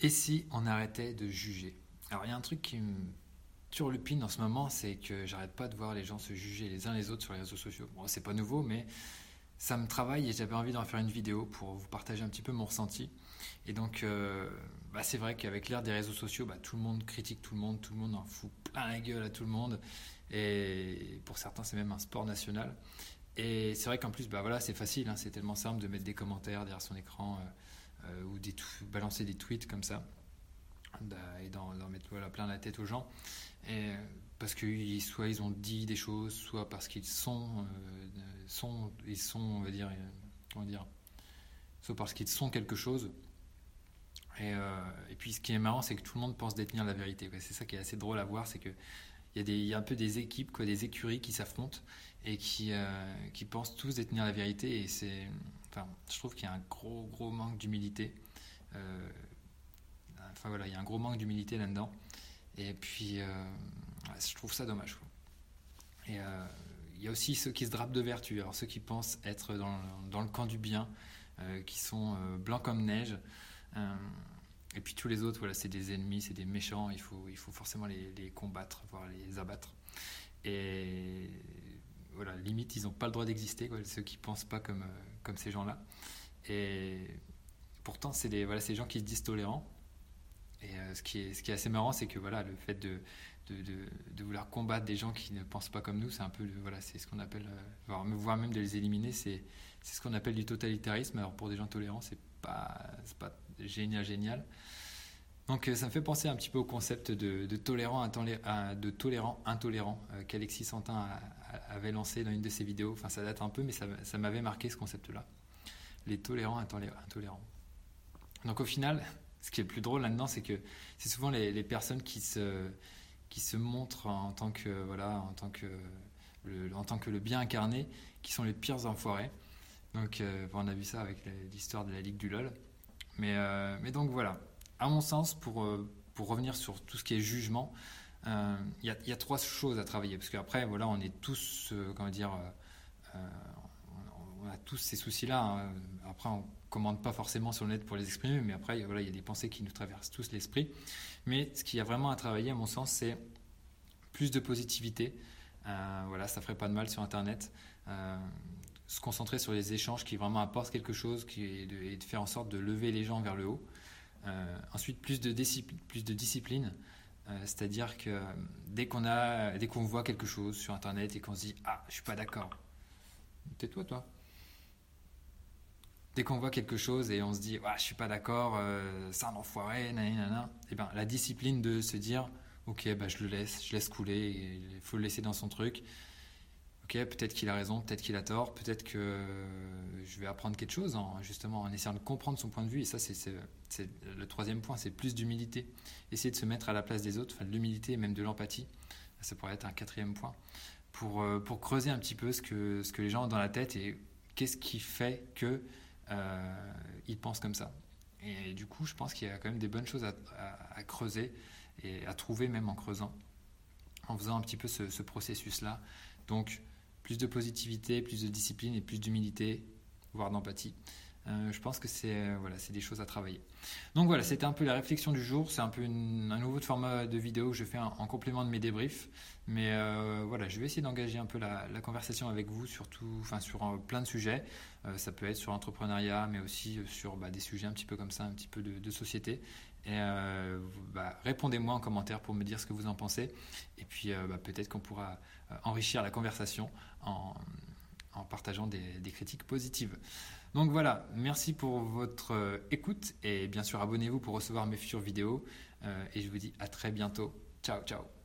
Et si on arrêtait de juger? Alors il y a un truc qui me turlupine en ce moment, c'est que j'arrête pas de voir les gens se juger les uns les autres sur les réseaux sociaux. Bon, c'est pas nouveau, mais ça me travaille et j'avais envie d'en faire une vidéo pour vous partager un petit peu mon ressenti. Et donc, euh, bah, c'est vrai qu'avec l'ère des réseaux sociaux, bah, tout le monde critique tout le monde, tout le monde en fout plein la gueule à tout le monde. Et pour certains, c'est même un sport national. Et c'est vrai qu'en plus, bah, voilà, c'est facile, hein, c'est tellement simple de mettre des commentaires derrière son écran euh, ou des balancer des tweets comme ça et d'en mettre plein la tête aux gens. Et parce que soit ils ont dit des choses, soit parce qu'ils sont, sont, ils sont, on va dire, comment dire, soit parce qu'ils sont quelque chose. Et, euh, puis ce qui est marrant, c'est que tout le monde pense détenir la vérité. C'est ça qui est assez drôle à voir, c'est que il y, a un peu des équipes, des écuries qui s'affrontent et qui, euh, qui pensent tous détenir la vérité. Et c'est, je trouve qu'il y a un gros, gros manque d'humilité. Euh, enfin voilà, il y a un gros manque d'humilité là-dedans. Et puis, je trouve ça dommage. Et il y a aussi ceux qui se drapent de vertu. Alors ceux qui pensent être dans, dans le camp du bien, qui sont blancs comme neige. Euh, et puis tous les autres, voilà, c'est des ennemis, c'est des méchants, il faut, il faut forcément les, combattre, voire les abattre. Et voilà, limite, ils n'ont pas le droit d'exister, ceux qui pensent pas comme, euh, comme ces gens-là. Et pourtant, c'est des, voilà, ces gens qui se disent tolérants. Et euh, ce, qui est, ce qui est assez marrant, c'est que voilà, le fait de, de, vouloir combattre des gens qui ne pensent pas comme nous, c'est un peu, voilà, c'est ce qu'on appelle, voire, voire, même de les éliminer, c'est ce qu'on appelle du totalitarisme. Alors pour des gens tolérants, c'est pas, pas génial, génial. Donc euh, ça me fait penser un petit peu au concept de, tolérant, intolérant euh, qu'Alexis Santin avait lancé dans une de ses vidéos. Enfin ça date un peu, mais ça, m'avait marqué ce concept-là. Les tolérants intolérants. Donc au final, ce qui est le plus drôle là-dedans, c'est que c'est souvent les, personnes qui se, qui se montrent en tant que, voilà, en tant que, le, en tant que le bien incarné, qui sont les pires enfoirés. Donc euh, on a vu ça avec l'histoire de la Ligue du LOL. Mais donc voilà, à mon sens, pour, euh, pour revenir sur tout ce qui est jugement, euh, il y, y, a trois choses à travailler. Parce qu'après, voilà, on est tous, dire, on, a tous ces soucis-là. Hein. Après, on commande pas forcément sur le net pour les exprimer, mais après, voilà, il y a des pensées qui nous traversent tous l'esprit. Mais ce qu'il y a vraiment à travailler, à mon sens, c'est plus de positivité. voilà, ça ferait pas de mal sur Internet se concentrer sur les échanges qui vraiment apportent quelque chose qui de, et de faire en sorte de lever les gens vers le haut. Euh, ensuite, plus de, discipline, plus de discipline, euh, c'est-à-dire que dès qu'on a, voit quelque chose sur Internet et qu'on se dit ah je suis pas d'accord, tais-toi toi. Dès qu'on voit quelque chose et on se dit ah je suis pas d'accord, euh, c'est un enfoiré, et eh ben la discipline de se dire ok bah je le laisse, je laisse couler, il faut le laisser dans son truc ok, peut-être qu'il a raison, peut-être qu'il a tort, peut-être que je vais apprendre quelque chose, en, justement en essayant de comprendre son point de vue. Et ça, c'est le troisième point, c'est plus d'humilité. Essayer de se mettre à la place des autres, de l'humilité et même de l'empathie. Ça pourrait être un quatrième point. Pour, euh, creuser un petit peu ce que, les gens ont dans la tête et qu'est-ce qui fait qu'ils euh, pensent comme ça. Et du coup, je pense qu'il y a quand même des bonnes choses à, à, creuser et à trouver même en creusant, en faisant un petit peu ce, ce processus-là. Donc, plus de positivité, plus de discipline et plus d'humilité, voire d'empathie. Euh, je pense que c'est euh, voilà, des choses à travailler. Donc voilà, c'était un peu la réflexion du jour. C'est un peu un nouveau format de vidéo que je fais en, complément de mes débriefs. Mais euh, voilà, je vais essayer d'engager un peu la, conversation avec vous, surtout, enfin sur plein de sujets. ça peut être sur l'entrepreneuriat, mais aussi sur bah, des sujets un petit peu comme ça, un petit peu de, société. Et bah, répondez-moi en commentaire pour me dire ce que vous en pensez. Et puis bah, peut-être qu'on pourra enrichir la conversation en, partageant des, critiques positives. Donc voilà, merci pour votre euh, écoute et bien sûr abonnez-vous pour recevoir mes futures vidéos euh, et je vous dis à très bientôt. Ciao ciao